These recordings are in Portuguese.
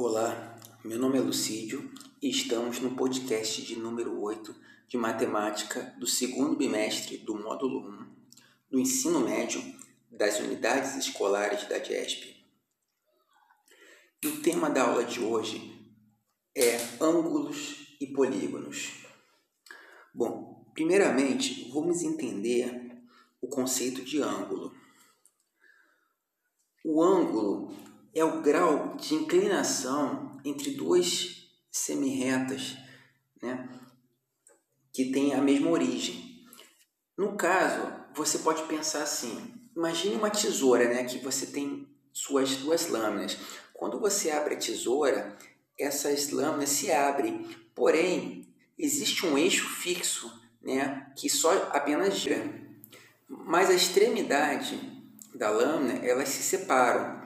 Olá, meu nome é Lucídio e estamos no podcast de número 8 de matemática do segundo bimestre do módulo 1 do ensino médio das unidades escolares da DESP. E o tema da aula de hoje é ângulos e polígonos. Bom, primeiramente vamos entender o conceito de ângulo. O ângulo é o grau de inclinação entre duas semirretas né, que têm a mesma origem. No caso, você pode pensar assim: imagine uma tesoura né, que você tem suas duas lâminas. Quando você abre a tesoura, essas lâminas se abrem, porém, existe um eixo fixo né, que só apenas gira. Mas a extremidade da lâmina elas se separam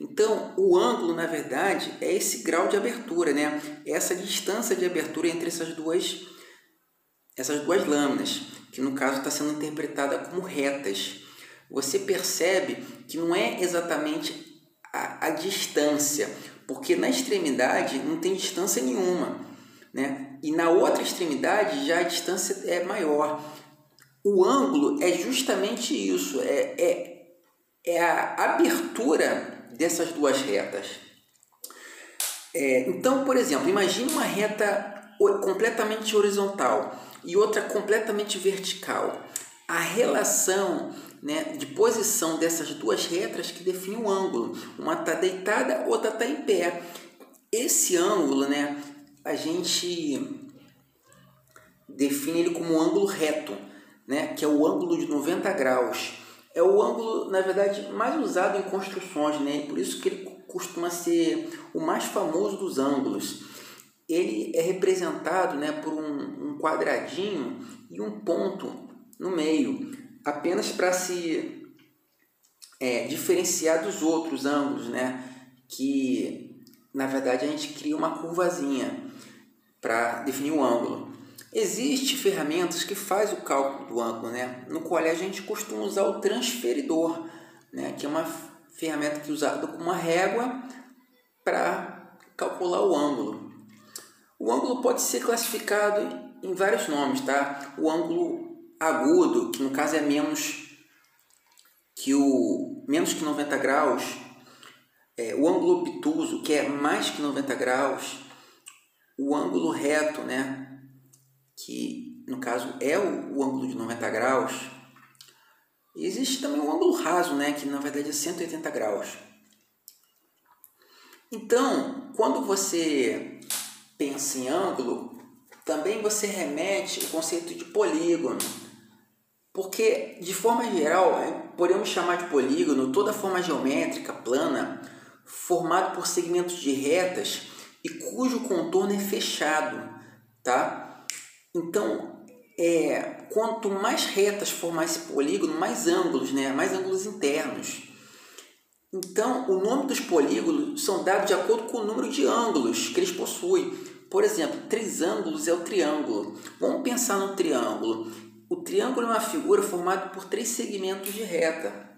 então, o ângulo, na verdade, é esse grau de abertura, né? essa distância de abertura entre essas duas, essas duas lâminas, que no caso está sendo interpretada como retas. Você percebe que não é exatamente a, a distância, porque na extremidade não tem distância nenhuma, né? e na outra extremidade já a distância é maior. O ângulo é justamente isso, é, é, é a abertura dessas duas retas. É, então, por exemplo, imagine uma reta completamente horizontal e outra completamente vertical. A relação né, de posição dessas duas retas que define o ângulo. Uma está deitada, outra está em pé. Esse ângulo, né, a gente define ele como um ângulo reto, né, que é o ângulo de 90 graus é o ângulo, na verdade, mais usado em construções, né? por isso que ele costuma ser o mais famoso dos ângulos. Ele é representado né, por um, um quadradinho e um ponto no meio, apenas para se é, diferenciar dos outros ângulos, né? que na verdade a gente cria uma curvazinha para definir o ângulo. Existem ferramentas que faz o cálculo do ângulo, né? no qual a gente costuma usar o transferidor, né? que é uma ferramenta que é usada com uma régua para calcular o ângulo. O ângulo pode ser classificado em vários nomes, tá? O ângulo agudo, que no caso é menos que o menos que 90 graus, é, o ângulo obtuso, que é mais que 90 graus, o ângulo reto, né? Que no caso é o, o ângulo de 90 graus, existe também o ângulo raso, né, que na verdade é 180 graus. Então, quando você pensa em ângulo, também você remete o conceito de polígono, porque de forma geral é, podemos chamar de polígono toda forma geométrica plana formada por segmentos de retas e cujo contorno é fechado, tá? Então, é, quanto mais retas formar esse polígono, mais ângulos, né? mais ângulos internos. Então, o nome dos polígonos são dados de acordo com o número de ângulos que eles possuem. Por exemplo, três ângulos é o triângulo. Vamos pensar no triângulo. O triângulo é uma figura formada por três segmentos de reta.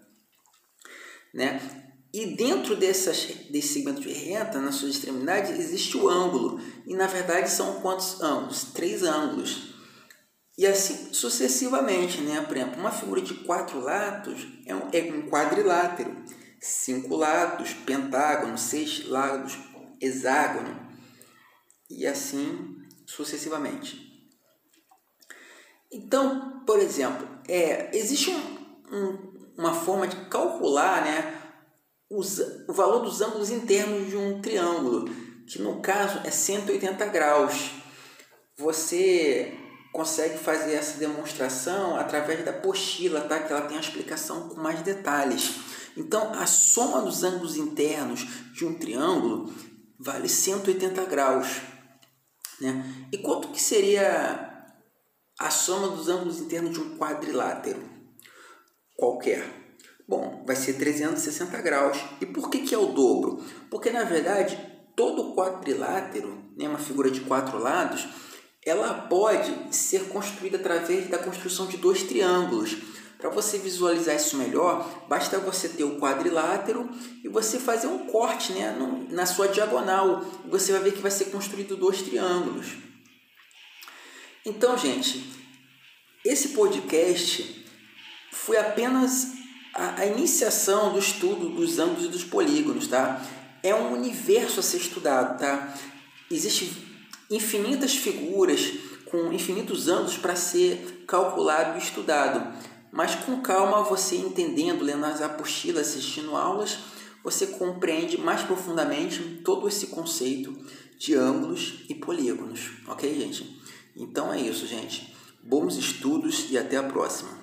Né? E dentro dessas, desse segmento de reta, nas suas extremidades, existe o ângulo. E na verdade são quantos ângulos? Três ângulos. E assim sucessivamente, né? Por exemplo, uma figura de quatro lados é um, é um quadrilátero. Cinco lados, pentágono, seis lados, hexágono. E assim sucessivamente. Então, por exemplo, é, existe um, um, uma forma de calcular né, os, o valor dos ângulos internos de um triângulo, que no caso é 180 graus. Você consegue fazer essa demonstração através da apostila, tá? que ela tem a explicação com mais detalhes. Então, a soma dos ângulos internos de um triângulo vale 180 graus. Né? E quanto que seria a soma dos ângulos internos de um quadrilátero qualquer? Bom, vai ser 360 graus. E por que, que é o dobro? Porque, na verdade, todo quadrilátero, né, uma figura de quatro lados, ela pode ser construída através da construção de dois triângulos. Para você visualizar isso melhor, basta você ter o quadrilátero e você fazer um corte né, na sua diagonal. Você vai ver que vai ser construído dois triângulos. Então, gente, esse podcast foi apenas a, a iniciação do estudo dos ângulos e dos polígonos, tá? É um universo a ser estudado, tá? Existem infinitas figuras com infinitos ângulos para ser calculado e estudado. Mas com calma, você entendendo, lendo as apostilas, assistindo aulas, você compreende mais profundamente todo esse conceito de ângulos e polígonos, ok, gente? Então é isso, gente. Bons estudos e até a próxima.